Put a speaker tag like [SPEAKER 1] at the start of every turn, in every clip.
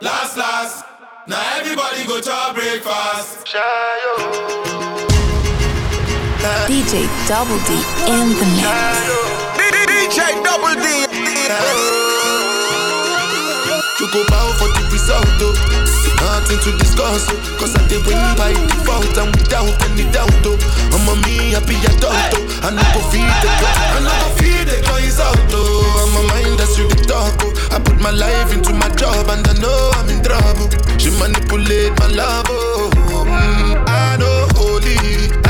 [SPEAKER 1] last, last. Now everybody go to breakfast.
[SPEAKER 2] DJ Double D in the mix.
[SPEAKER 3] DJ Double D.
[SPEAKER 4] Tu comprends au result, oh. Nothing to discuss, oh. Cause I did win by default and without any doubt, oh. I'm a me happy adult, oh. I never go feed the girl, I never go feed the guys out, oh. I'm a mind that's you talk, oh. I put my life into my job and I know I'm in trouble. She manipulate my love, oh. Mm, I know holy,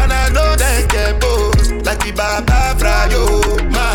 [SPEAKER 4] and I know that get both. Like the Baba Frayo,
[SPEAKER 5] oh. my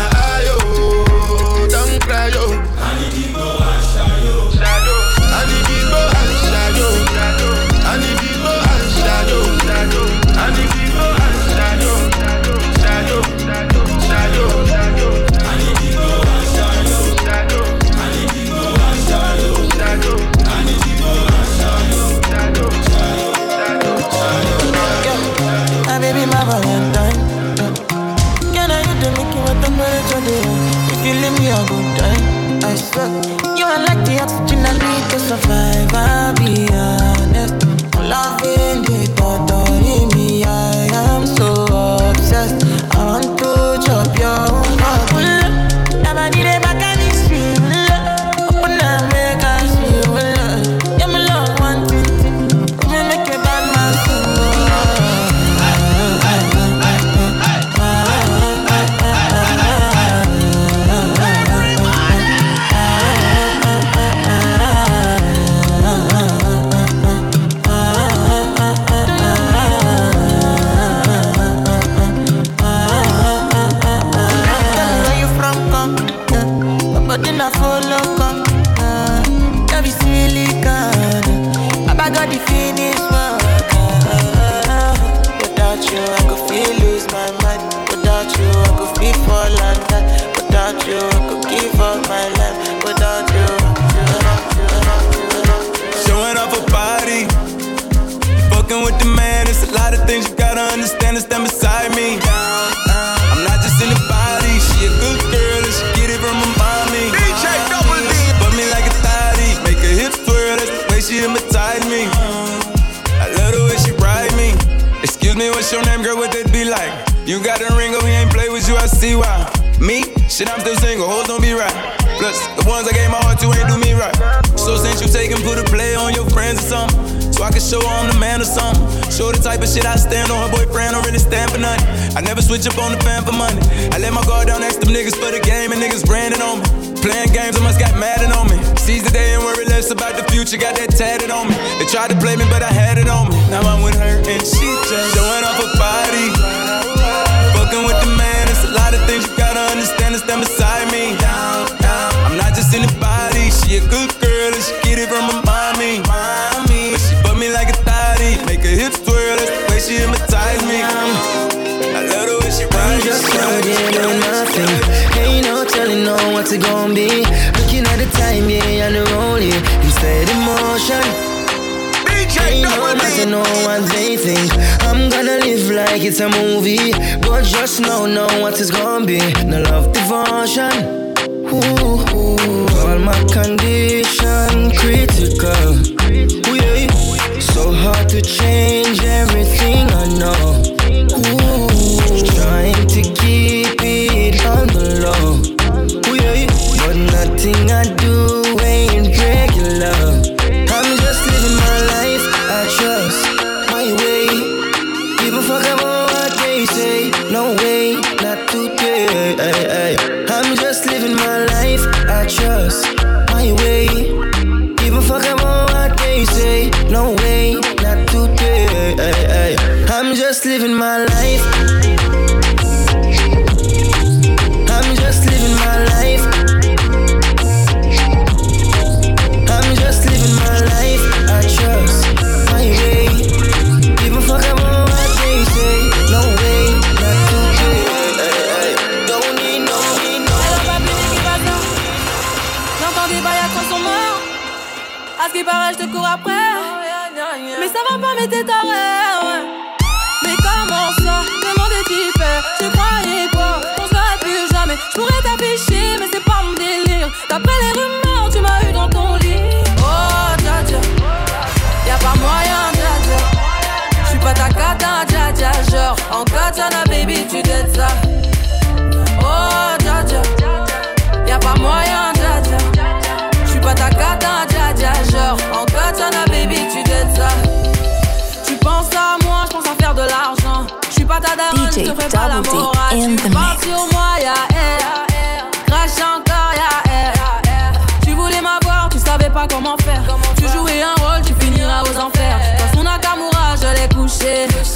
[SPEAKER 5] type of shit I stand on. Boyfriend, don't really stand for nothing. I never switch up on the fan for money. I let my guard down next them niggas for the game, and niggas branding on me. Playing games, I must got maddened on me. Seize the day and worry less about the future, got that tatted on me. They tried to play me, but I had it on me. Now I'm with her and she just showing off her body. Fucking with the man, it's a lot of things you gotta understand and stand beside me. I'm not just anybody, she a good girl.
[SPEAKER 6] it's gonna be. Looking at the time, yeah, and the roll, yeah. Instead motion Ain't no matter no what they think. I'm gonna live like it's a movie, but just know, know what it's gonna be. No love devotion.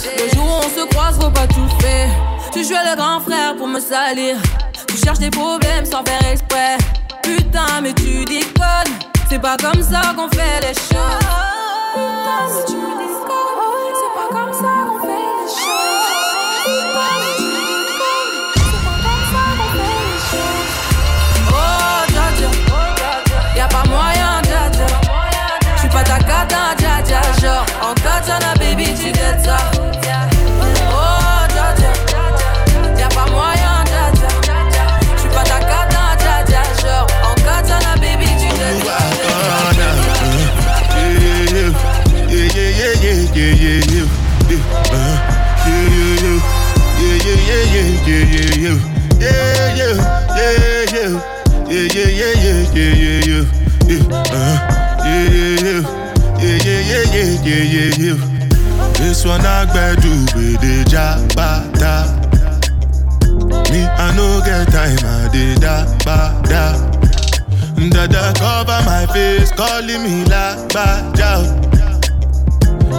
[SPEAKER 7] Le jour où on se croise, faut pas tout faire. Tu jouais le grand frère pour me salir. Tu cherches des problèmes sans faire exprès. Putain, mais tu déconnes. C'est pas comme ça qu'on fait les choses. Putain, tu.
[SPEAKER 4] This one I do with the jabata. Me, I no get time, I did da ba da. Dada cover my face, calling me la ba ja.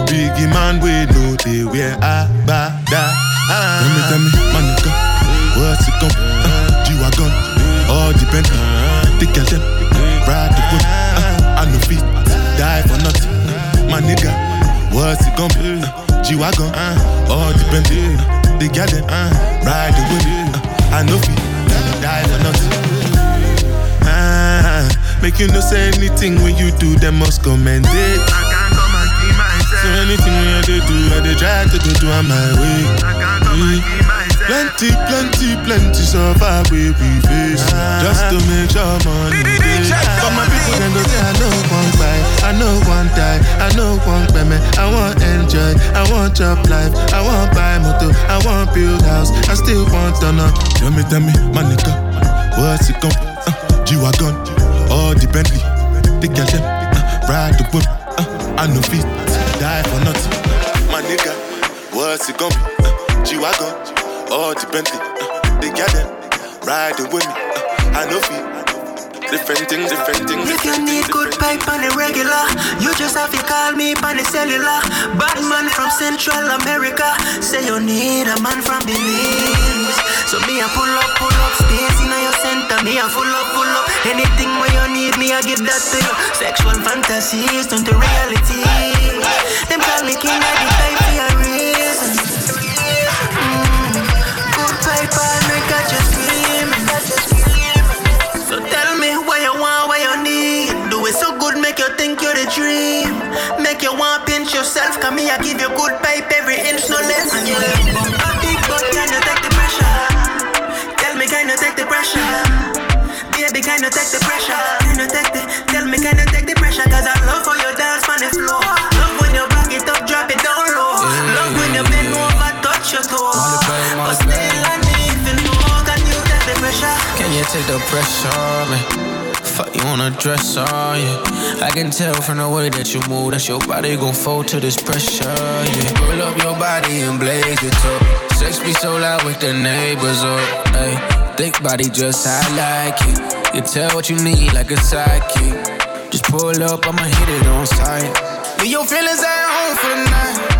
[SPEAKER 4] Biggie man, we know they wear a ba da. Tell me, tell me, my what's it gon' uh, G-Wagon, all depend The girl them, ride the whip uh, I no fit, die for nothing My nigga, what's it gon' be uh, G-Wagon, uh, all depend The girl them, uh, ride the whip uh, I no fit, die for nothing Ah, make you no say anything when you do, them must commend it. I can't come and keep myself. So anything when I do, I dey try to do, do on my way. I can't come and keep myself. Plenty, plenty, plenty suffer we we face just to make sure money dey. But my people dem go say I no wan buy, I no wan die, I no wan payment, I want enjoy, I want chop life, I want buy motor, I want build house, I still want turn up. Tell me, tell me, my nigga, what's it gon' be? Uh, G-Wagon, all the Bentley, the girl them, uh, ride the whip, uh, I no fit, die for nothing. My nigga, what's it gon' be? Uh, G-Wagon, all the Bentley, uh, the girl them, ride the whip, uh, I no fit. Different things, different things.
[SPEAKER 3] If you need good pipe on the regular, you just have to call me on the cellular. Bad man from Central America, say you need a man from Belize. So me a pull up, pull up, space in your center. Me a full up, full up. Anything where you need, me I give that to you. Sexual fantasies turn to reality. Them call me king, I the type here, I give you good pipe every inch, no less. A big butt, can you take the pressure? Tell me, can you take the pressure? Baby, can you take the pressure? Can you take the, tell me, can you take the pressure? Cause I love how you dance on the floor. Love when you back it up, drop it down low. Love when you bend over, touch your toe. But still, I need to know, can you take the pressure?
[SPEAKER 8] Can you take the pressure me? Fuck you wanna dress on yeah. I can tell from the way that you move that your body gon' fold to this pressure, yeah. Roll up your body and blaze it up. Sex be so loud with the neighbors up, hey. Thick body just I like it. You tell what you need like a sidekick. Just pull up, I'ma hit it on sight. Leave your feelings at home for the night.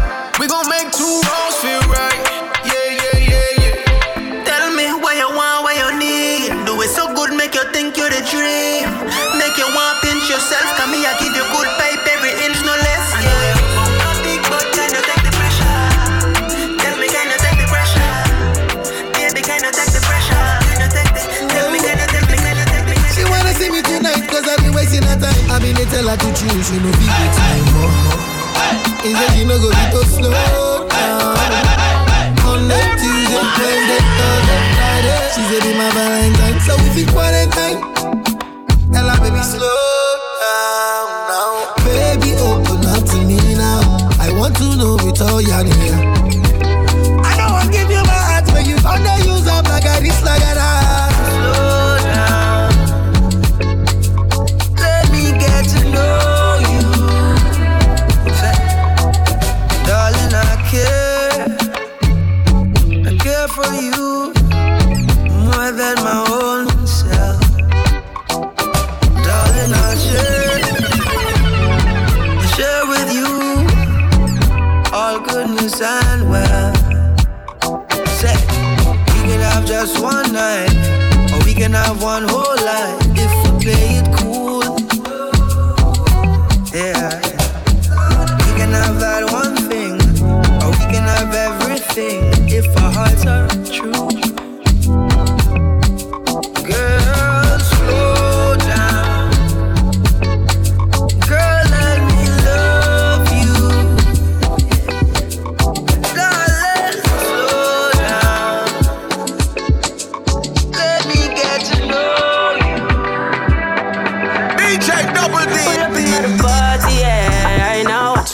[SPEAKER 9] She no be with me more. He said she no go be to slow
[SPEAKER 10] one whole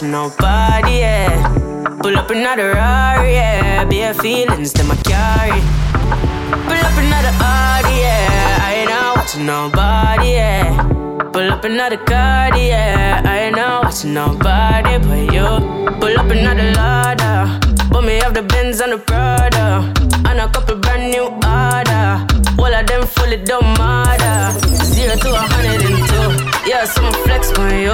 [SPEAKER 11] I nobody, yeah. Pull up another Rari, yeah. Bare feelings that my carry. Pull up another Audi, yeah. I ain't not watching nobody, yeah. Pull up another card, yeah. I ain't not watching nobody but you. Pull up another ladder. Put me off the Benz and the Prada. And a couple brand new order. All of them fully don't matter. Zero to a hundred and two. Yeah, some flex on you.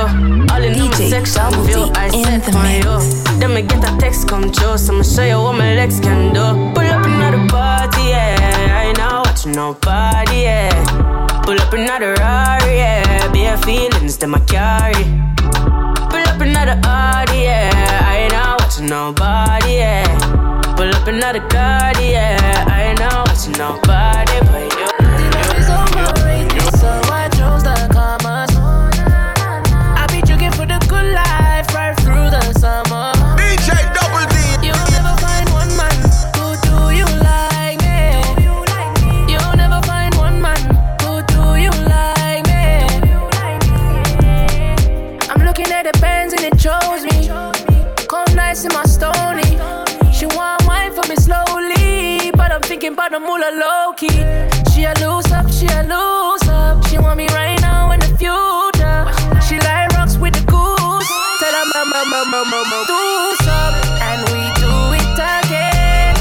[SPEAKER 11] All in my section.
[SPEAKER 2] D
[SPEAKER 11] I set
[SPEAKER 2] the
[SPEAKER 11] for you. Then me get a text come true. So I'ma show you what my legs can do. Pull up another party, yeah. I ain't not watching nobody, yeah. Pull up another Rari, yeah. Bare feelings that my carry. Pull up another Audi, yeah. I ain't not watching nobody, yeah. Pull up another card, yeah. I ain't not watching nobody but
[SPEAKER 12] but I'm the moolah low key. She a loose up, she a loose mama, mama, mama, do up, and we do it again.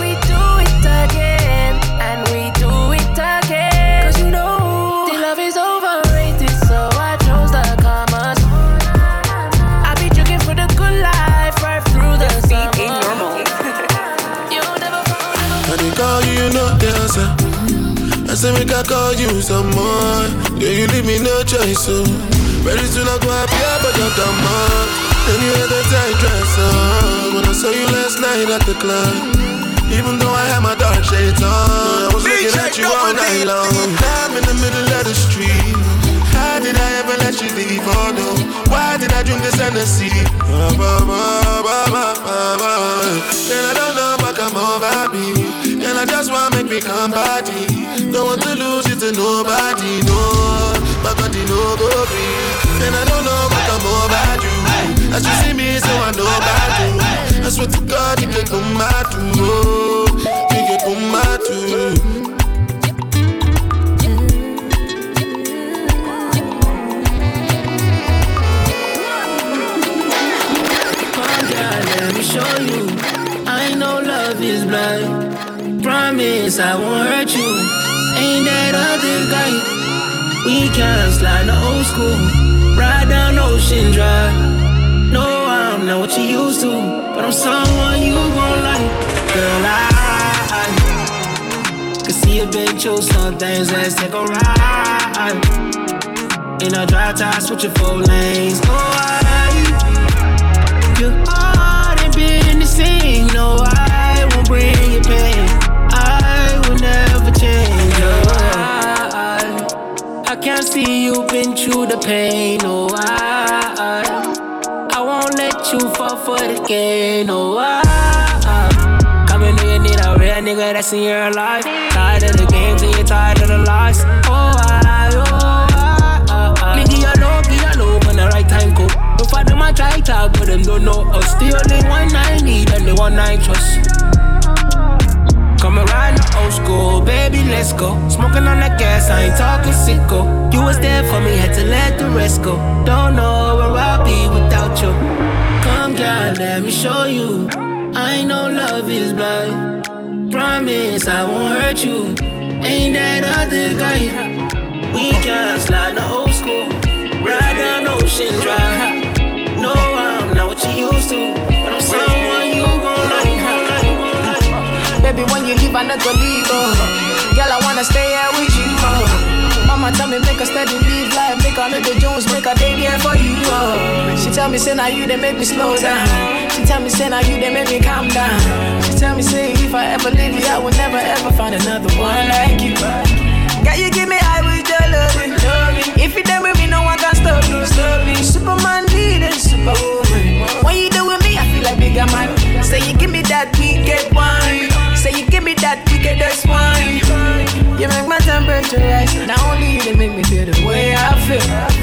[SPEAKER 12] We do it again, and we do it again. Cause you know the love is overrated, so I chose the commas. I be drinking for the good life right through the summer. You'll never find
[SPEAKER 4] I dey call you, you know the answer. I say make I call you some more. Yeah, you leave me no choice, so very soon I go appear, but you're the man. Then you had the tight dress on when I saw you last night at the club. Even though I had my dark shades on, I was looking
[SPEAKER 13] DJ
[SPEAKER 4] at you all night long. I'm in the middle of the street. How did I ever let you leave? Oh no, why did I drink this Hennessy? Ba, ba, ba, ba, ba, ba, ba. And I don't know what come over me. And I just wanna make me come body. Don't want to lose it to nobody, no. My body no go free. And I don't know what come over you. As you see me, so I know about you. I swear to God, you get come out too. Oh, you get come out
[SPEAKER 10] me show you. I know love is blind. Promise I won't hurt you. Ain't that other guy? We can slide the old school. Ride down Ocean Drive. No, I'm not what you used to, but I'm someone you gon' like. Girl, I can see you been choose some things. Let's take a ride. In a dry tie, switching four lanes. Oh, I you already been the same. No, I won't bring you pain. I, I see you've been through the pain. Oh, no, I, I won't let you fall for the game. No, oh, I, come in you need a real nigga that's in your life. Tired of the games and you're tired of the lies. Oh, I, oh, I, I, I. Nigga, you know, you know when the right time come. No for them I try talk, but them don't know us. The only one I need and the one I trust. School, baby, let's go. Smoking on that gas, I ain't talking sicko. You was there for me, had to let the rest go. Don't know where I'll be without you. Come, girl, let me show you. I know love is blind. Promise I won't hurt you. Ain't that other guy? We can slide the old school. Ride down Ocean Drive. No, I'm not what you used to, you
[SPEAKER 14] leave, I leave, oh. Girl, I wanna stay here with you, oh.
[SPEAKER 12] tell me make a steady live life, make a little Jones, make a day there for you. Oh. She tell me say now you they make me slow down. She tell me say now you they make me calm down. She tell me say if I ever leave you, I will never ever find another one like you. Girl, you give me high with your loving. If you there with me, no one can stop me. Stop me. Superman leading, superwoman. When you there with me, I feel like bigger man. Say you give me that we get wine. You give me that wickedest wine. You make my temperature rise. Not only you, they make me feel the way I feel.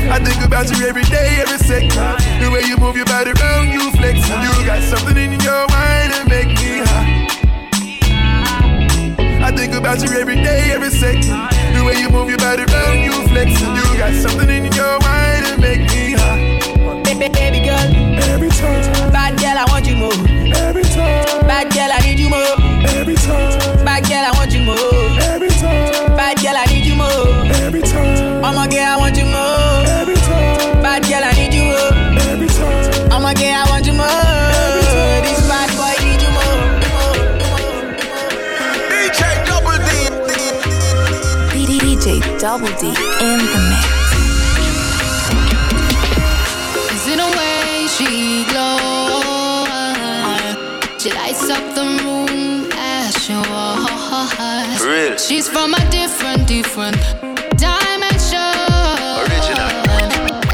[SPEAKER 4] I think about you every day, every second. The way you move your body around, you flex. You got something in your mind that make me high. I think about you every day, every second. The way you move your body around, you flex. You got something in your mind that make me high.
[SPEAKER 12] Baby, baby girl.
[SPEAKER 4] Every time.
[SPEAKER 12] Bad girl, I want you more.
[SPEAKER 4] Every time.
[SPEAKER 12] Bad girl, I need you more.
[SPEAKER 4] Every time.
[SPEAKER 12] Bad girl, I want you more.
[SPEAKER 4] Every time.
[SPEAKER 12] Bad girl, I need you more.
[SPEAKER 4] Every time.
[SPEAKER 12] I'm a girl, I want you more.
[SPEAKER 4] Every time.
[SPEAKER 12] Bad girl, I need you more.
[SPEAKER 4] Every time.
[SPEAKER 12] I'm a girl, I want you more. This bad boy need you more.
[SPEAKER 13] DJ
[SPEAKER 2] DJ Double D in the mix.
[SPEAKER 15] She's from a different, different dimension
[SPEAKER 16] Original.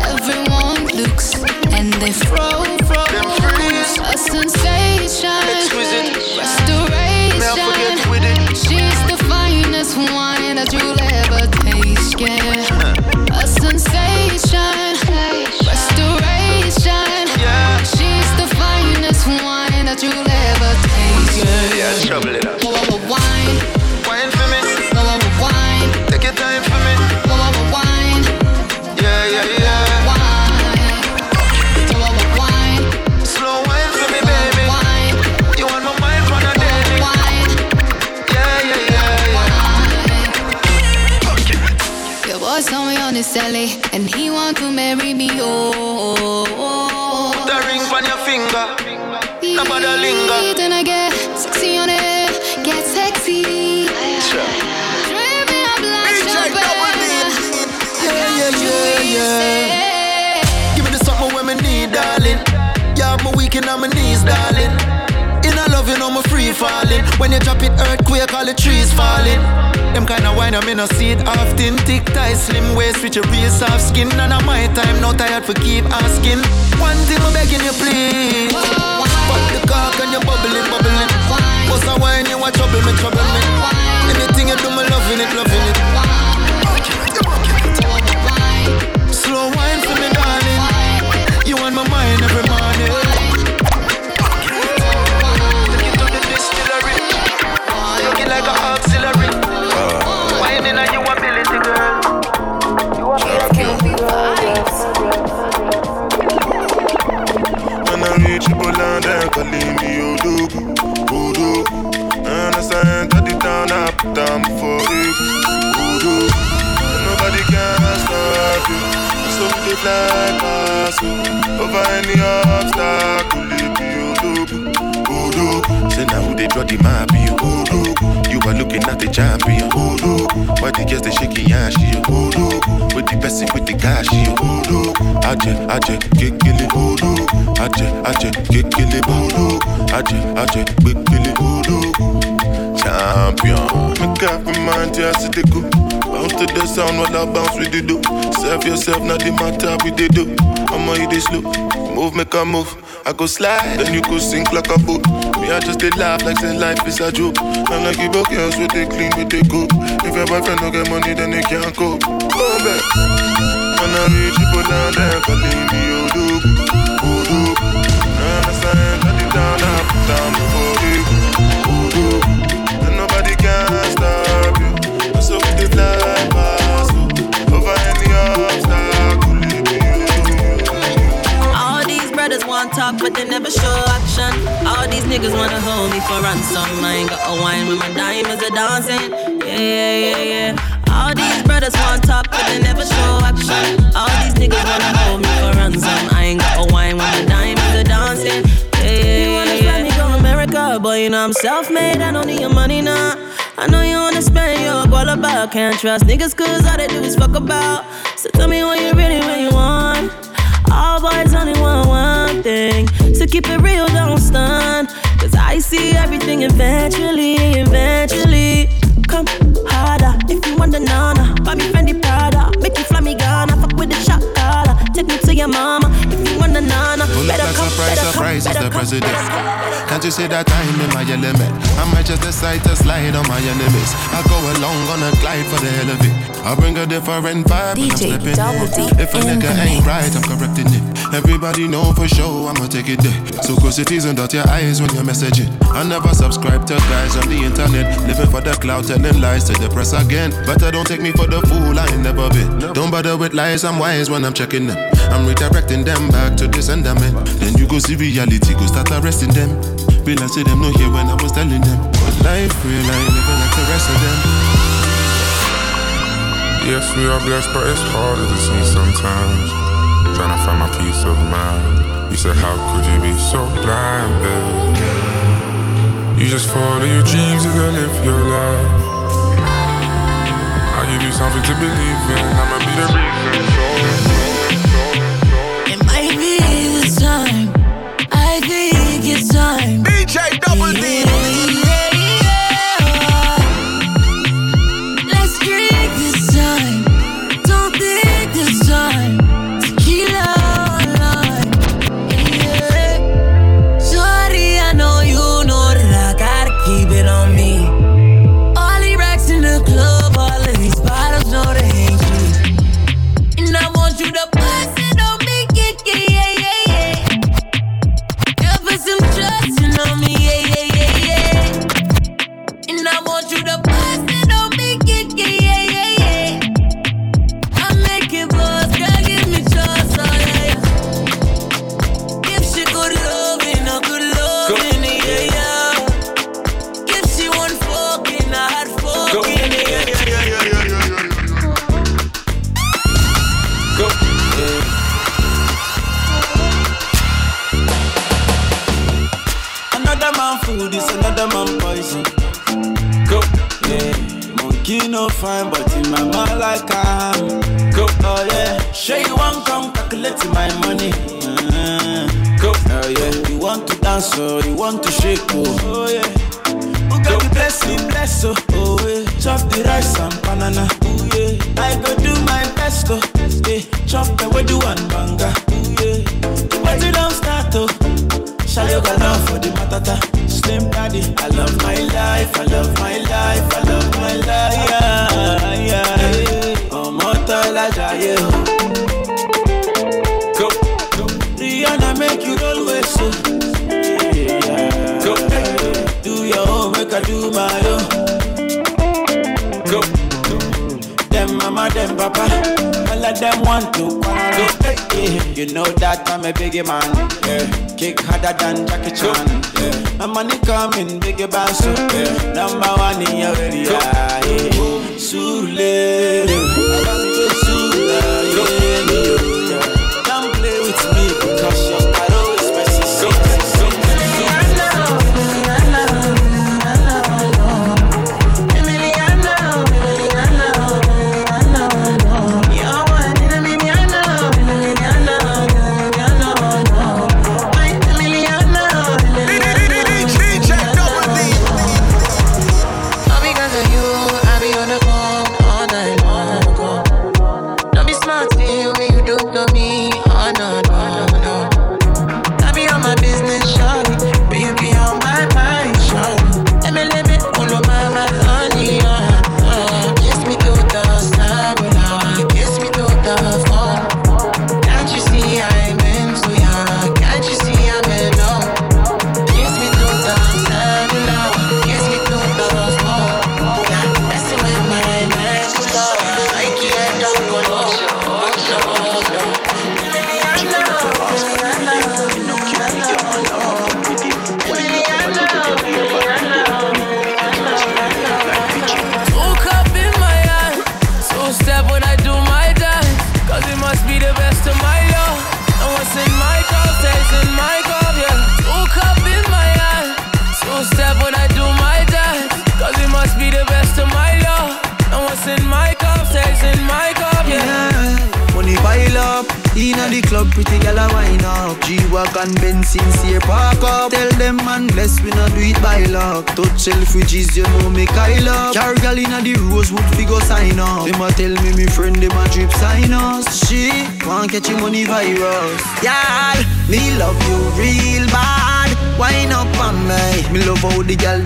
[SPEAKER 15] Everyone looks and they throw, throw A sensation
[SPEAKER 16] Exquisite.
[SPEAKER 15] Restoration
[SPEAKER 16] May I with it?
[SPEAKER 15] She's the finest wine that you'll ever taste, yeah. A sensation, restoration.
[SPEAKER 16] Yeah.
[SPEAKER 15] She's the finest wine that you'll ever taste, yeah.
[SPEAKER 16] Yeah, trouble it up.
[SPEAKER 15] Wine saw me on his telly, and he want to marry me, oh. oh, oh.
[SPEAKER 16] Put a ring on your finger. Nobody linger.
[SPEAKER 15] Then I get sexy on it, get sexy. Me up like
[SPEAKER 13] D.
[SPEAKER 9] Yeah, yeah, yeah, yeah. Give me the something when me need, darling. You have me weak in on my knees, darling. In a you know me free falling. When you drop it, earthquake, all the trees falling. Them kind of wine, I me no see it often. Thick, tight, slim waist with your real soft skin. And on my time, no tired for keep asking. One thing I'm begging you, please. Pop the cork and you bubbling, bubbling. Bust a wine, you a trouble me, trouble me.
[SPEAKER 4] Now who they draw you. Are looking at the champion, Odogwu. Why the girls they shaking ass, you Odogwu. With the person with the cash, you Odogwu. Aje, aje, kekele, Odogwu. Aje, aje, kekele, Odogwu. Aje, aje, kekele, Odogwu. Champion, make up my mind, yeah, see the go. Bounce to the sound while I bounce with the do. Serve yourself, not the matter with the do. I'ma hit this slow. Move, make a move. I go slide, then you go sink like a boat. Me, I just did laugh like say life is a joke. I'm like you broke girls with they clean with they go. If your boyfriend don't get money, then they can't go. Go back. When I reach you, put down there, calling me Odogwu, Odogwu. And I enter the town, I put down before you, Odogwu. And nobody can stop you. So we dey fly past you. Over any obstacle, it.
[SPEAKER 11] All these brothers want talk, but they never show action. All these niggas wanna hold me for ransom. I ain't got a wine when my diamonds are dancing. Yeah, yeah, yeah, yeah. All these brothers want talk, but they never show action. All these niggas wanna hold me for ransom. I ain't got a wine when my diamonds are dancing. Yeah, yeah, yeah. You wanna fly me go America, boy, you know I'm self-made. I don't need your money now. I know you wanna spend your all about. Can't trust niggas cause all they do is fuck about. So tell me what you really, really want. All boys only want one thing. So keep it real, don't stun. Cause I see everything eventually, eventually. Come harder if you want the nana. Buy me Fendi Prada. Make you fly me Ghana. Fuck with the shot caller. Take me to your mama if you want the nana.
[SPEAKER 4] Pull
[SPEAKER 11] Better come,
[SPEAKER 4] surprise,
[SPEAKER 11] better come,
[SPEAKER 4] surprise, it's
[SPEAKER 11] better
[SPEAKER 4] the
[SPEAKER 11] come,
[SPEAKER 4] president.
[SPEAKER 11] better come.
[SPEAKER 4] Can't you see that I'm in my element? I might just decide to slide on my enemies. I go along on a glide for the hell of it. I bring a different vibe when I'm stepping in. If a nigga ain't right, I'm correcting it. Everybody know for sure I'ma take it there. So close teeth and dot your eyes when you're messaging. I never subscribe to guys on the internet. Living for the cloud, telling lies to the press again. I don't take me for the fool, I ain't never been. Don't bother with lies, I'm wise when I'm checking them. I'm redirecting them back to the sentiment. Then you go see reality, go start arresting them. Realize say them no here when I was telling them. But life real, I ain't living like the rest of them.
[SPEAKER 17] Yes, we are blessed, but it's harder to see sometimes. Trying to find my peace of mind. You said, How could you be so blind, babe? You just follow your dreams, and gotta live your life. I'll give you something to believe in. I'ma be the reason.
[SPEAKER 12] It might be this time. I think it's time.
[SPEAKER 3] DJ Double D.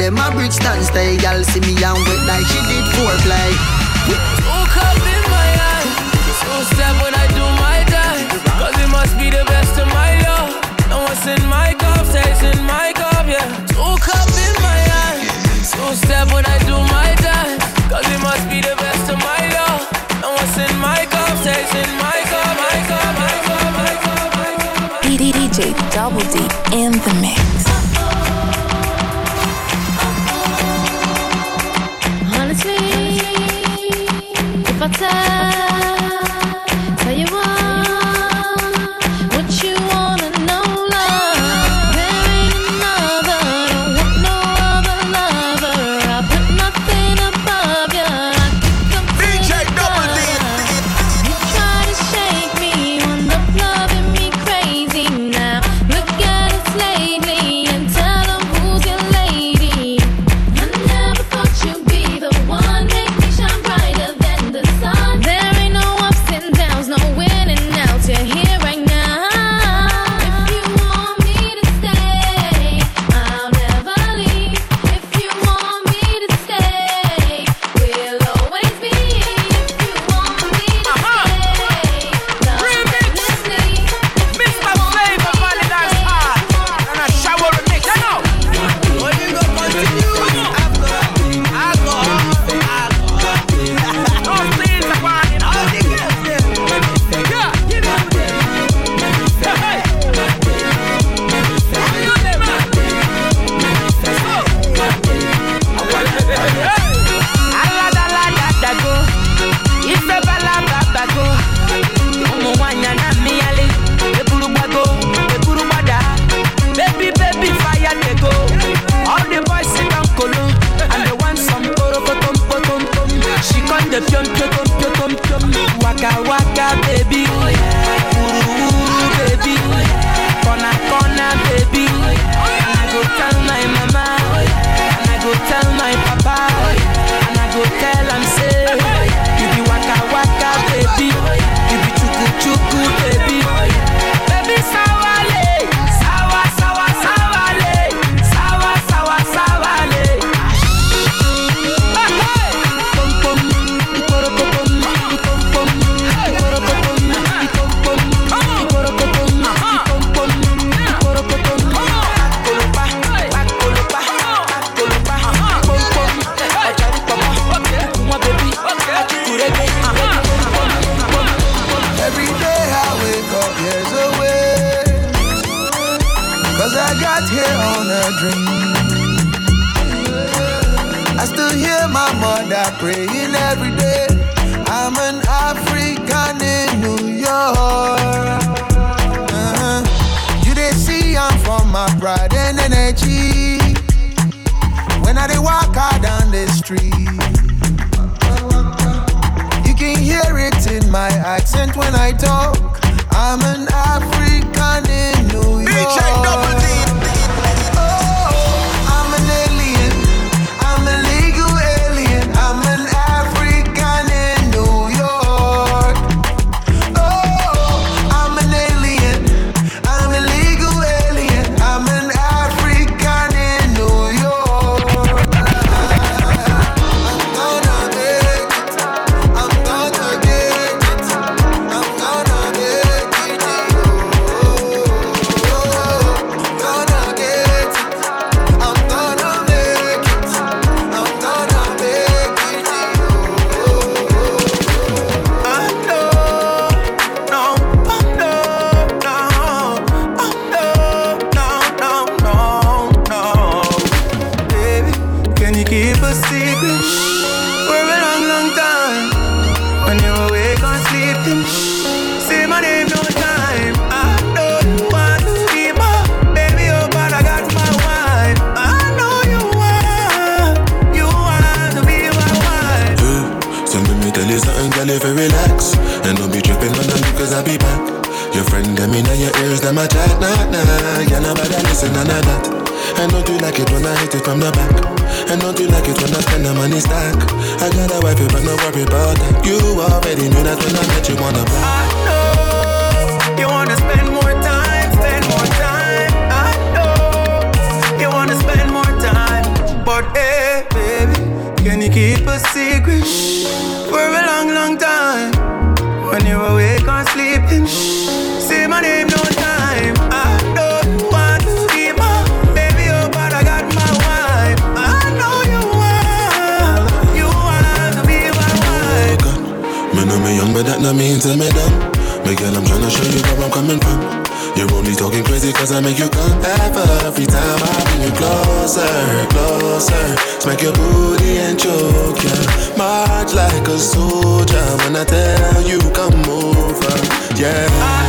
[SPEAKER 18] where my
[SPEAKER 19] bridge stand stay. Y'all see me and wet like she did foreplay.
[SPEAKER 10] Look up in my hand, two step when I do my dance. Cause it must be the best of my love. No one's in my cup, stays in my cup, yeah. Two up in my hand, two step when I do my dance. Cause it must be the best of my love. No one's in my cup, stays in my cup, my cup, my cup, my cup. my cup. P.D.
[SPEAKER 2] DJ Double D in the mix.
[SPEAKER 20] time. pion, pion, pion, pion, pion, waka waka.
[SPEAKER 9] when I talk.
[SPEAKER 4] I you come over, yeah
[SPEAKER 21] You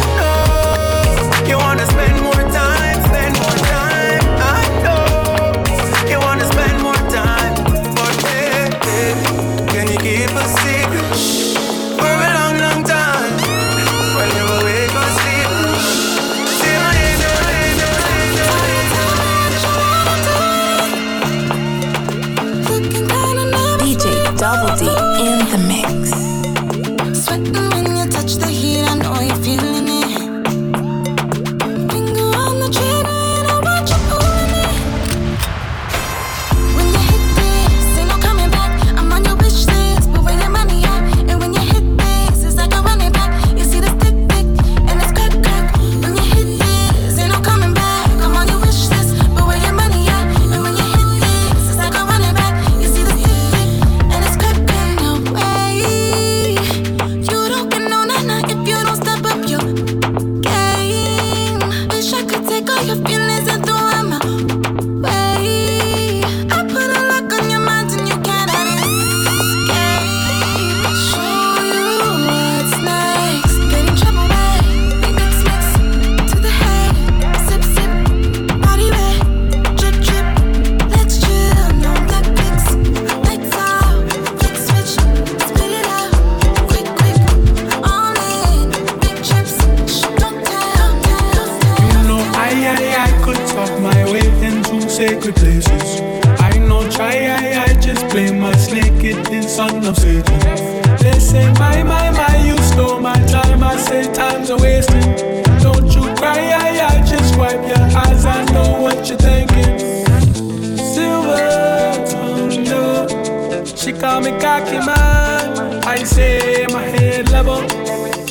[SPEAKER 22] call me cocky man. I say, my head level.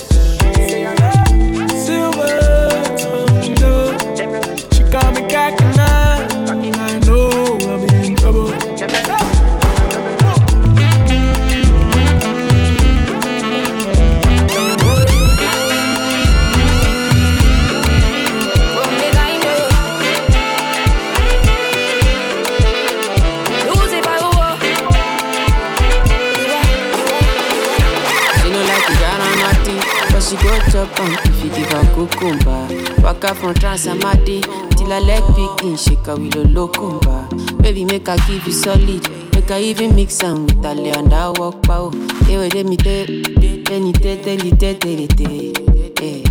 [SPEAKER 23] Waka from Transamadi till her leg begin shake with a locumba. Baby make her give you solid, make her even mix am with lay and I walk pow. Ewe de mi te, te ni te te li te te li te. Eh.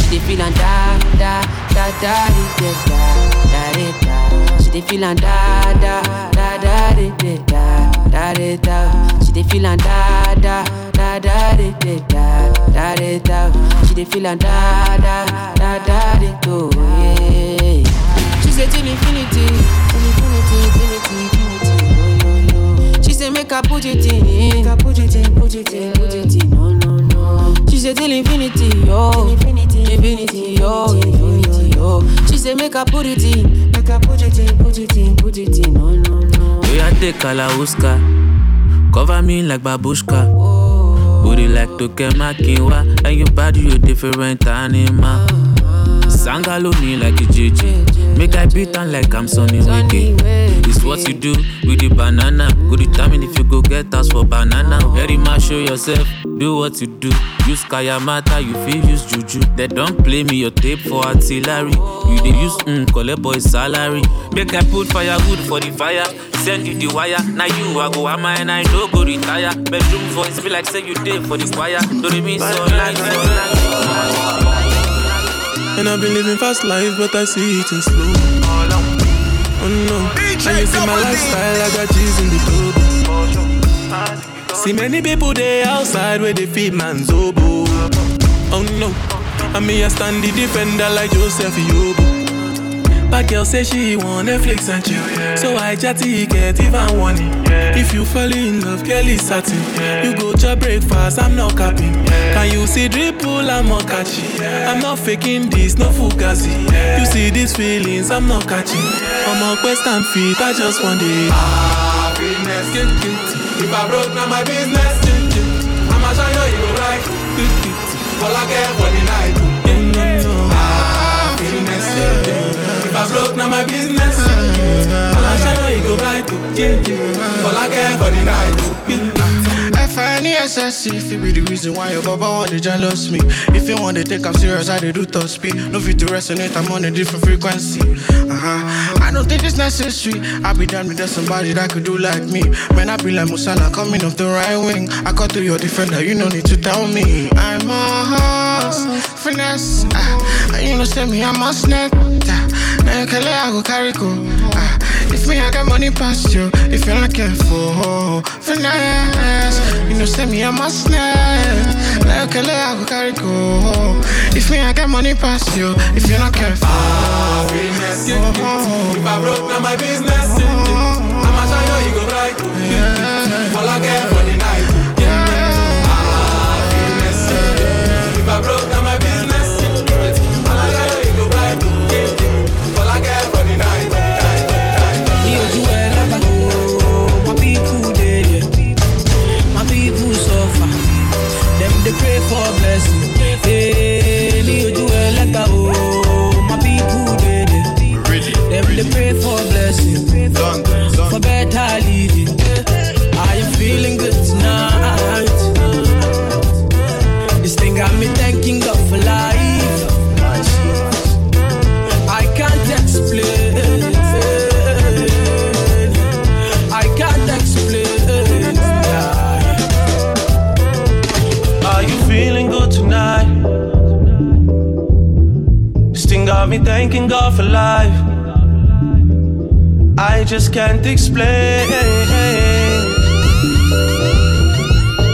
[SPEAKER 23] She dey feel and da da da da di da da da di da. She dey feel and da da da da di da da da di da. She dey feel and da da da da di da da da di da. She dey feel and da da da da di do. Yeah. She say till infinity, till infinity, infinity, infinity. Yo yo yo. She say make I put it in, make I put it in, put it in, put it in. No no no. She say till infinity, yo, infinity, infinity, yo, infinity, yo. She say make I put it in, make I put it in, put it in, put it in. No no no.
[SPEAKER 24] We are take Kalauska. Cover me like babushka. Booty like Toke Makinwa. And your body, you different animal. Sangalo me like a JJ. Make I beat on like I'm Sonny Wiki. It's what you do with the banana. Go determine if you go get us for banana. Very much show yourself. Do what you do. Use Kayamata, you feel use Juju. They don't play me your tape for artillery. You they use mm, collect boy salary. Make I put firewood for the fire. Send you the wire. Now you I go am and I no go retire. Bedroom voice be like say you did for the choir. Do they mean so like so.
[SPEAKER 22] And I've been living fast life, but I see it in slow. Oh no, and you see my lifestyle, I got cheese in the turbo. See many people there outside where they feed man's oboe. Oh no, and me I stand the defender like Joseph Yobo. But girl say she want Netflix and chill, so I chatty get even one. If you fall in love, girl is satin. You go to breakfast, I'm not capping. Can you see dripple? I'm not catchy. I'm not faking this, no fugazi. You see these feelings, I'm not catching. I'm on quest and feet, I just want it. Happiness, get it. If I broke, now my business. I'ma show you, you go right. All I care for the night. It. I broke, now my business. I'ma show you, you go right. It. All I care for the night.
[SPEAKER 25] F-I-N-E-S-S-E If it be the reason why your baba want to jealous me. If you want to take I'm serious, I dey do top speed. No fit to resonate, I'm on a different frequency. Uh-huh. I don't think it's necessary. I be damned if there's somebody that could do like me. Man, I be like Musala coming off the right wing. I cut through your defender, you no need to tell me. I'm a horse, finesse. Uh, You know say me, I'm a snake. Uh, I go carry uh, If me, I got money past you If you're not careful, finesse You know say me, a snake Now you I go carry go If me, I got money past you If you're not careful.
[SPEAKER 22] Happiness, get it. If I broke, now my business.
[SPEAKER 18] Just can't explain.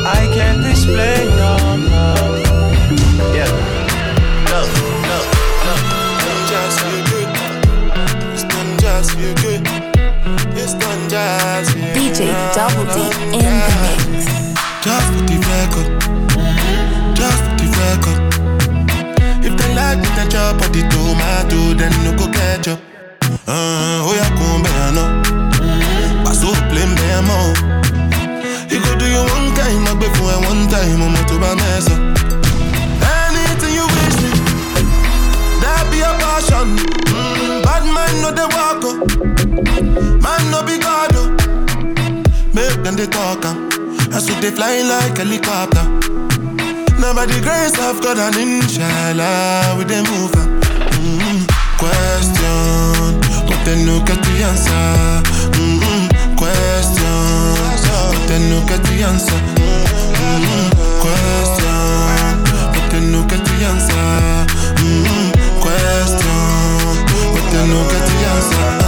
[SPEAKER 18] I can't explain, no, no. Yeah. No, no, no.
[SPEAKER 4] Just feel good. It's done just feel good. It's done just feel
[SPEAKER 2] DJ Double D
[SPEAKER 4] they fly like helicopter. Now by the grace of God and inshallah we they move am. Mm, question, but they no get the answer. Mm, question, but they no get the answer. Mm, question, but they no get the answer. Mm, question, but they no get the answer.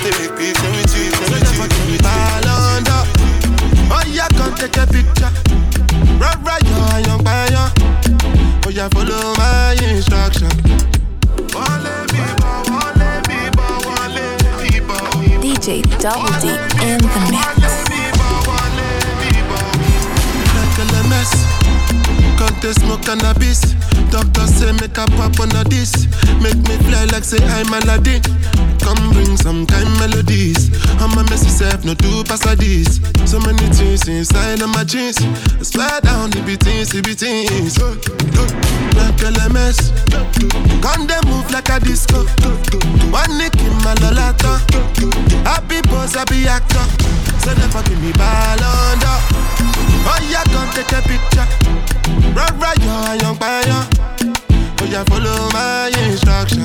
[SPEAKER 4] Time I take picture with you, with you, with you. Ball under. Oh yeah, come take a picture. Right, right, yo, young fire. Oh yeah, follow my instruction. Wale people, wale people, wale people.
[SPEAKER 2] DJ Double D in the mix.
[SPEAKER 4] Like a mess. Can't smoke cannabis? Doctor say make a pop on a this. Make me fly like say I'm Aladdin. Come bring some kind melodies. I'm a messy self, no two pass like this. So many things inside of my jeans. Swear down, it be things, it be things. Oh, oh, Like LMS. Gun they move like a disco. One nick in my lolata. Happy boss, happy actor. So never give me ball under. Oh yeah, come take a picture. Right, right, yo, young fire. Oh yeah, follow my instruction.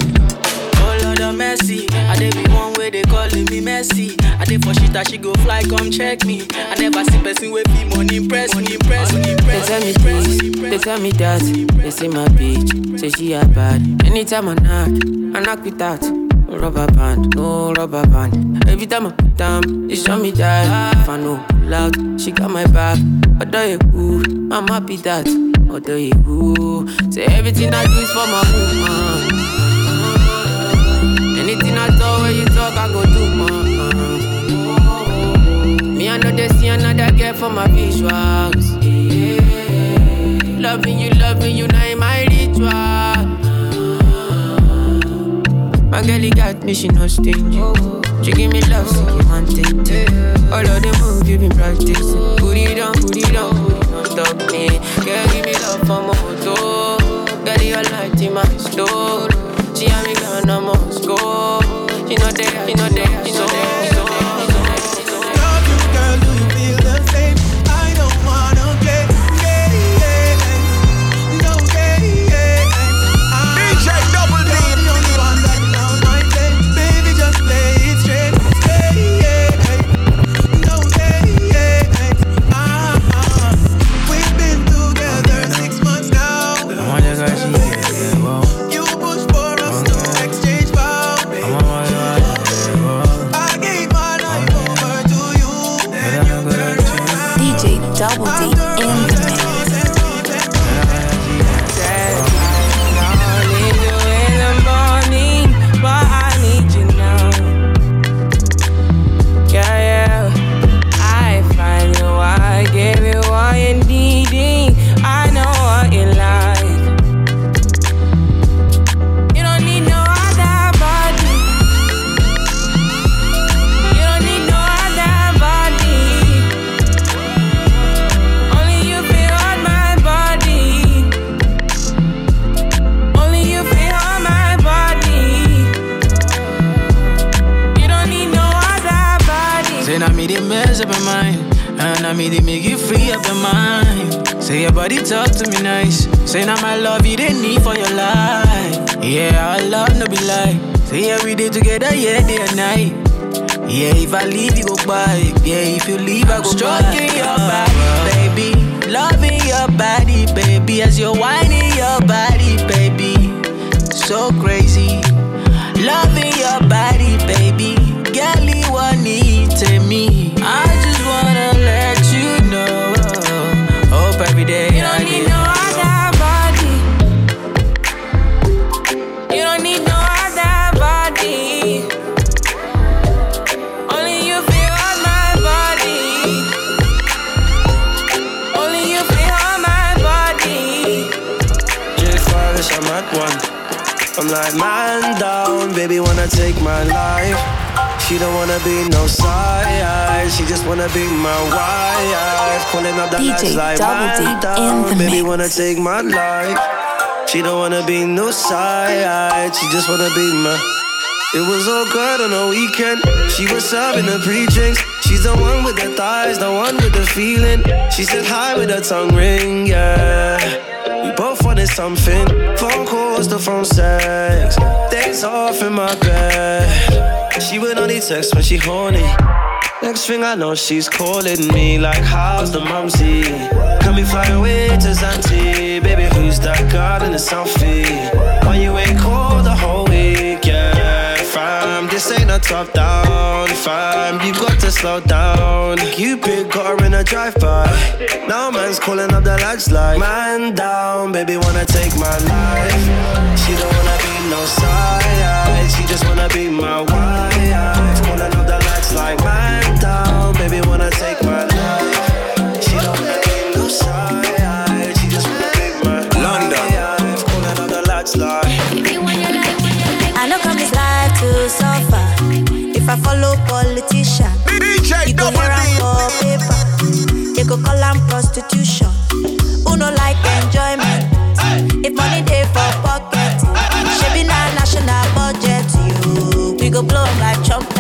[SPEAKER 18] Oh
[SPEAKER 12] Lord of mercy, I dey be one way they calling me messy. I dey for shit that she go fly, come check me. I never see person with me money impress me, impress me,
[SPEAKER 23] They tell
[SPEAKER 12] me.
[SPEAKER 23] me this, they tell me that. They say my bitch, say she a bad. Anytime I knock, I knock with that. No rubber band, no rubber band. Every time I put down, they show me that. If I know pull out, she got my back. Although you ooh, I'm happy that. Although you ooh, say everything I do is for my woman. Anything I talk, when you talk, I go do man. Me, I know they see another girl for my visuals. Yeah. Loving you, loving you, now in my ritual. My girl, he got me, she no stingy. She give me love, so you want it. All of them move, you been practice. Put it on, put it on, put it on top me. Girl, give me love for my motor. Girl, your light in my store. She and me gonna must go. She not there, she not there, she not there. She
[SPEAKER 12] and now me they make you free up your mind. Say your body talk to me nice. Say now my love you they need for your life. Yeah, our love no be lie. Say yeah we day together, yeah day and night. Yeah, if I leave you go by. Yeah, if you leave I go Stroking your body, baby. Loving your body, baby. As you're whining your body, baby. So crazy. Loving your body, baby. Girl, you want to me. I
[SPEAKER 6] I'm man down, baby, wanna take my life. She don't wanna be no side, she just wanna be my wife. Calling up the
[SPEAKER 2] DJ
[SPEAKER 6] lights like,
[SPEAKER 2] Double D
[SPEAKER 6] man down,
[SPEAKER 2] the
[SPEAKER 6] baby,
[SPEAKER 2] mix.
[SPEAKER 6] wanna take my life. She don't wanna be no side, she just wanna be my. It was all good on the weekend. She was serving the pre-drinks. She's the one with the thighs, the one with the feeling. She said hi with her tongue ring, yeah. We something. Phone calls, the phone sex. Days off in my bed. She would only text when she horny. Next thing I know, she's calling me like, how's the mumsy? Can we fly away to Zante? Baby, who's that girl in the selfie? Why you ain't called the whole week, yeah, fam? This ain't a top down, fam. You got to slow down. Got her in a drive-by. Now man's calling up the lads like, man down, baby wanna take my life. She don't wanna be no side, she just wanna be my wife. Calling up the lads like, man down, baby wanna take my life. She don't wanna be no side, she just wanna be my
[SPEAKER 5] London.
[SPEAKER 6] wife. Calling up the lads like.
[SPEAKER 26] I know come this life to suffer. If I follow politician, go call am prostitution. Who no like enjoyment? If money dey for pocket, shebi na national budget. You we go blow like trumpet.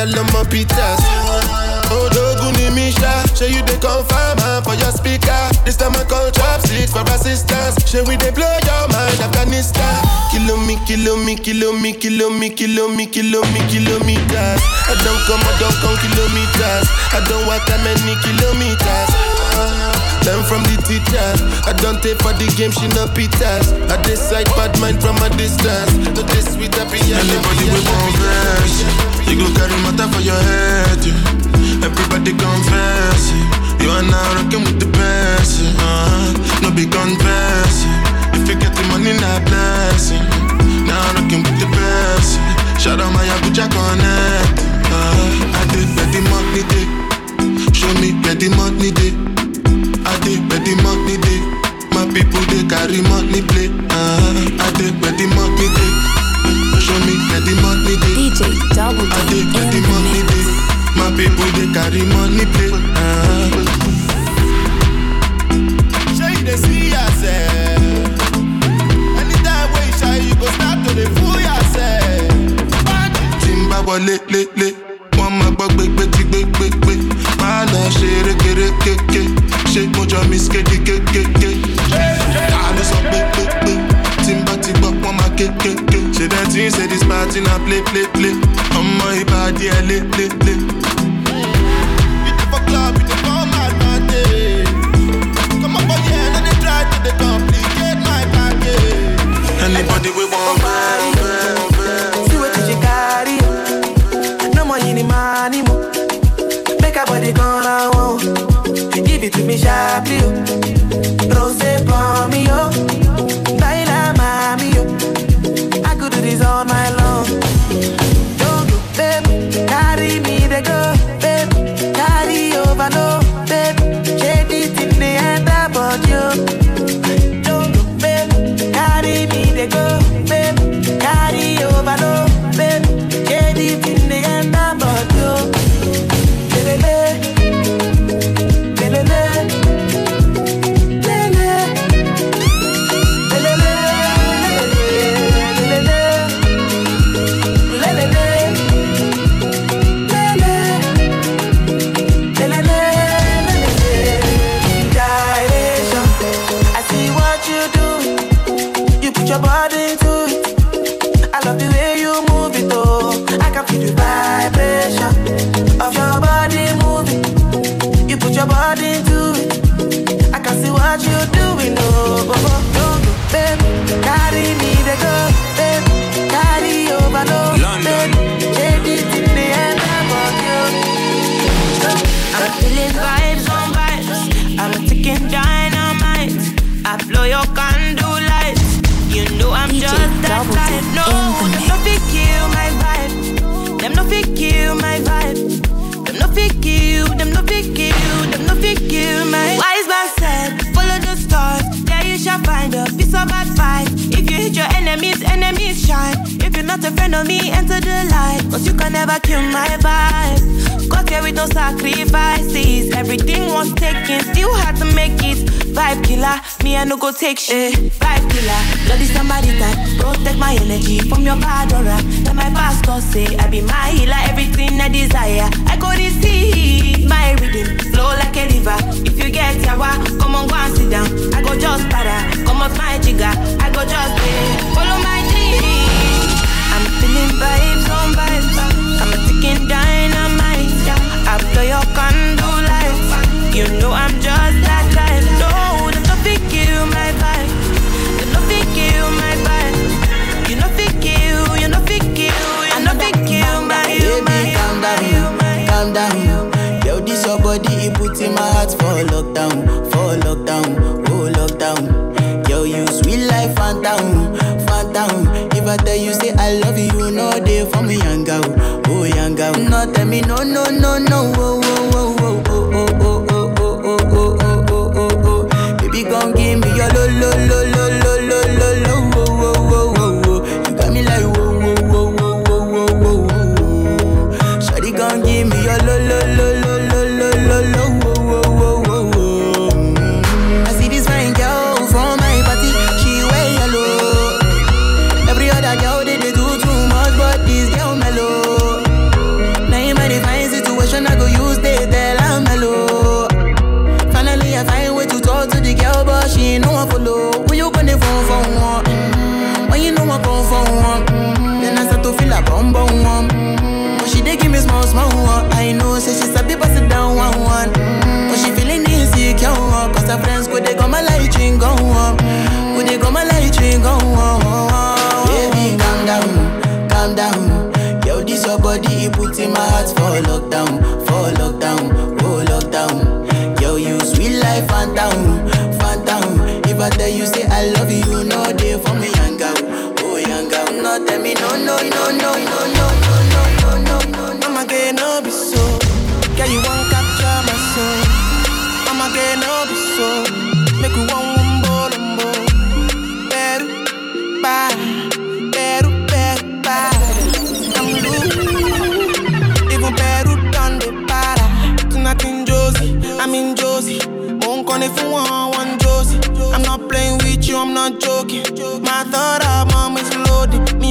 [SPEAKER 27] Happy yellow my pitas. Oh, Doguni Misha, show you the confirm for your speaker. This time I call chopsticks for assistance. Show we they Kilo me, kilo me, kilo me, kilo me, kilo me, kilo me, kilometers. I don't come, I don't come kilometers. I don't walk that many kilometers. Learn from the teacher. I don't take for the game, she no pitas. I decide bad mind from a distance. Not this sweet happy
[SPEAKER 4] Anybody with verse, you go carry matter for your head. Yeah. Everybody confess, yeah. you are now rocking with the best. Yeah. Uh-huh. No big confess, yeah. if you get the money, not blessing. Now rocking with the best. Shout out my Abuja connect. Uh, I did where the money day. Show me where the money day. I did where the money day. My people they carry money play. Uh, I did where the money day. Show me where the money day.
[SPEAKER 2] DJ Double
[SPEAKER 4] I
[SPEAKER 2] D
[SPEAKER 4] did where the
[SPEAKER 2] in
[SPEAKER 4] money day. My people they carry money play. Uh,
[SPEAKER 27] Show you the see yourself. Anytime when you shy, you go start the fool yourself.
[SPEAKER 4] tí n bá wọlé lélé wọ́n máa gbọ́ gbégbé máa lọ ṣe rékérékéké ṣé mo jọ sọ pé pé pé tí n bá ti gbọ́ wọ́n máa kékéké ṣe dẹ́ tí ń ṣe this party na play play play ọmọ ìbàdí ẹ̀ lé lé lé.
[SPEAKER 27] You. Come no dey try to complicate my package.
[SPEAKER 4] anybody wey wan vibe.
[SPEAKER 3] A body gone now. Give it to me sharply, yo. Rose for me, yo.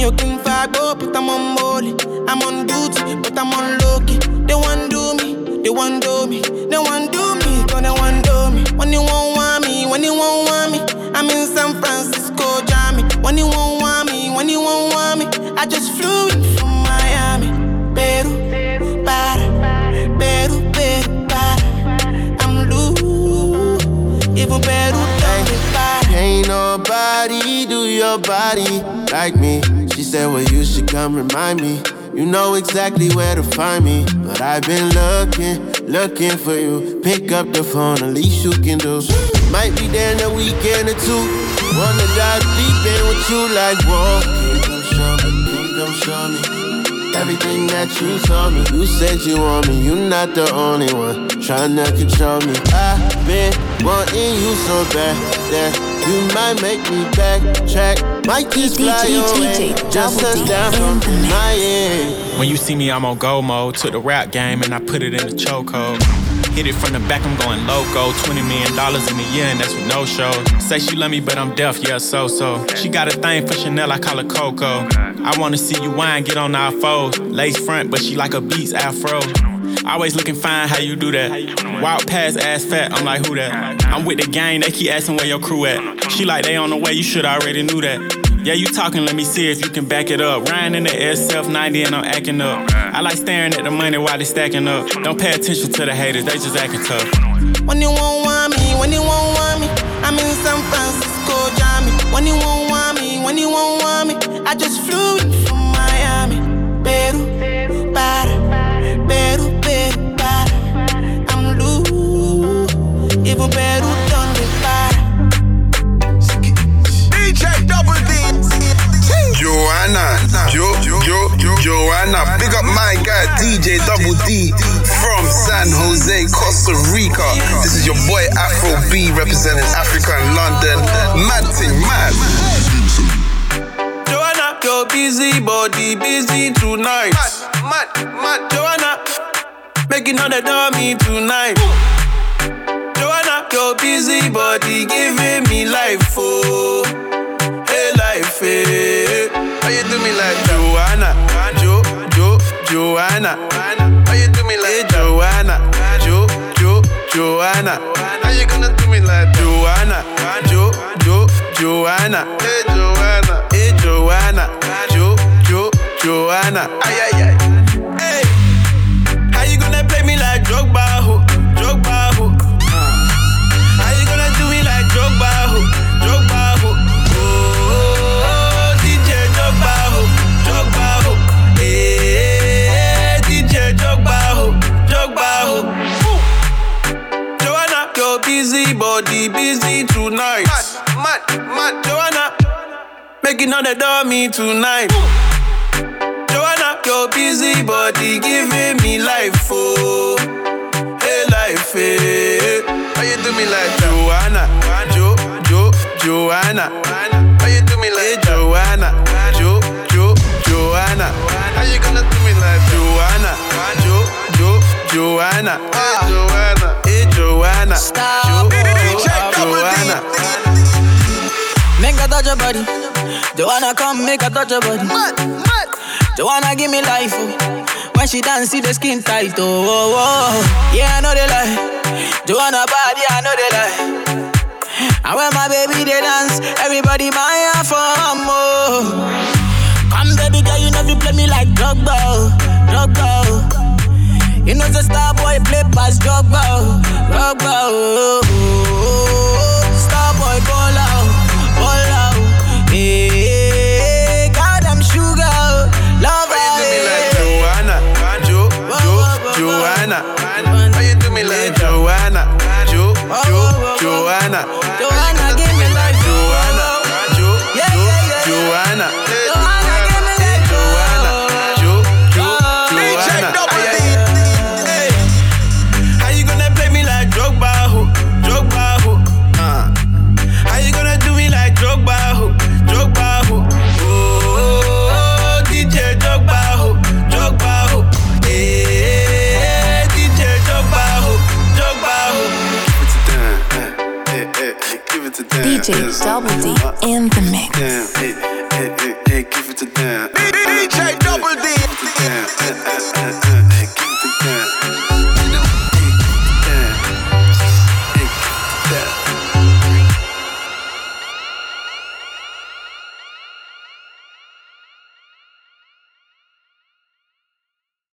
[SPEAKER 3] Loaded. Me, you
[SPEAKER 28] can
[SPEAKER 29] fight, oh, but I'm on
[SPEAKER 3] molly. I'm on duty, but I'm on low key. They want do me, they want do me, they want do me, cause they want do me. When you won't want me, when you won't want me, I'm in San Francisco, Jammy. When you won't want me, when you won't want me, I just flew in from Miami. Peru, para, Peru, Peru, para. I'm loose, even Peru don't be para.
[SPEAKER 30] Ain't nobody do your body like me. Said, Well, you should come remind me. You know exactly where to find me. But I've been looking, looking for you. Pick up the phone, at least you can do. Might be there in a weekend or two. Wanna dive deep in with you like, you come show me? Come show me? Everything that you told me, you said you want me, you not the only one trying to control me. I've been wanting you so bad that you might make me backtrack. Might just fly away, just touch down from my end.
[SPEAKER 31] When you see me, I'm on go mode. Took the rap game and I put it in the chokehold. Hit it from the back, I'm going loco. $20 million in a year, and that's with no shows. Say she love me, but I'm deaf, yeah, so so. She got a thing for Chanel, I call her Coco. I wanna see you whine, get on our foes. Lace front, but she like a beats afro. Always looking fine, how you do that? Wild past ass fat, I'm like, who that? I'm with the gang, they keep asking where your crew at. She like, they on the way, you should already knew that. Yeah, you talking, let me see if you can back it up. Ryan in the SF 90 and I'm acting up. I like staring at the money while they stacking up. Don't pay attention to the haters, they just acting tough.
[SPEAKER 3] When you won't want me, when you won't want me,
[SPEAKER 18] I'm
[SPEAKER 3] in San Francisco, Johnny. When you won't want me, when you won't want me, I just flew in from Miami. better, better, better.
[SPEAKER 18] Donde para.
[SPEAKER 3] DJ Double D.
[SPEAKER 13] Joanna, Jo, Jo, Jo, Joanna. Big up my guy, DJ Double D from San Jose, Costa Rica. This is your boy Afro B representing Africa and London. Mad thing, mad.
[SPEAKER 18] Joanna, your busy body busy tonight. Mad, mad, mad. Joanna, making all the dummy tonight. Your busy body giving me life, oh, hey life, hey. How you do me like Joanna, Jo, Jo, Joanna? How you do me like Joanna, Jo, Jo, Joanna? How you gonna do me like Joanna, Jo, Jo, Joanna? Hey Joanna, hey Joanna, Jo, Jo, Joanna? Ay ay ay. Body busy tonight. Mad, mad, mad. Joanna, making all the dummy tonight. Joanna, your busy body giving me life, oh, hey life, eh. hey. How you do me like Joanna, Jo, Jo, Joanna? How you do me like hey, Joanna, Jo, Jo, Joanna? How you gonna do me like Joanna, Jo, Jo, Joanna? Hey Joanna, hey Joanna, Jo, Jo, Joanna?
[SPEAKER 12] Make a touch your body. Joanna, come make a touch your body. Joanna, give me life. Oh. When she dance, see the skin tight. Oh, oh, oh. yeah, I know they lie. Joanna body, I know they lie. And when my baby they dance, everybody my for oh. more. Come, baby girl, you know you play me like Drogba, oh, Drogba. oh. You know the star boy play pass Drogba, oh, Drogba. oh, oh, oh.
[SPEAKER 18] DJ
[SPEAKER 2] Double D in the mix.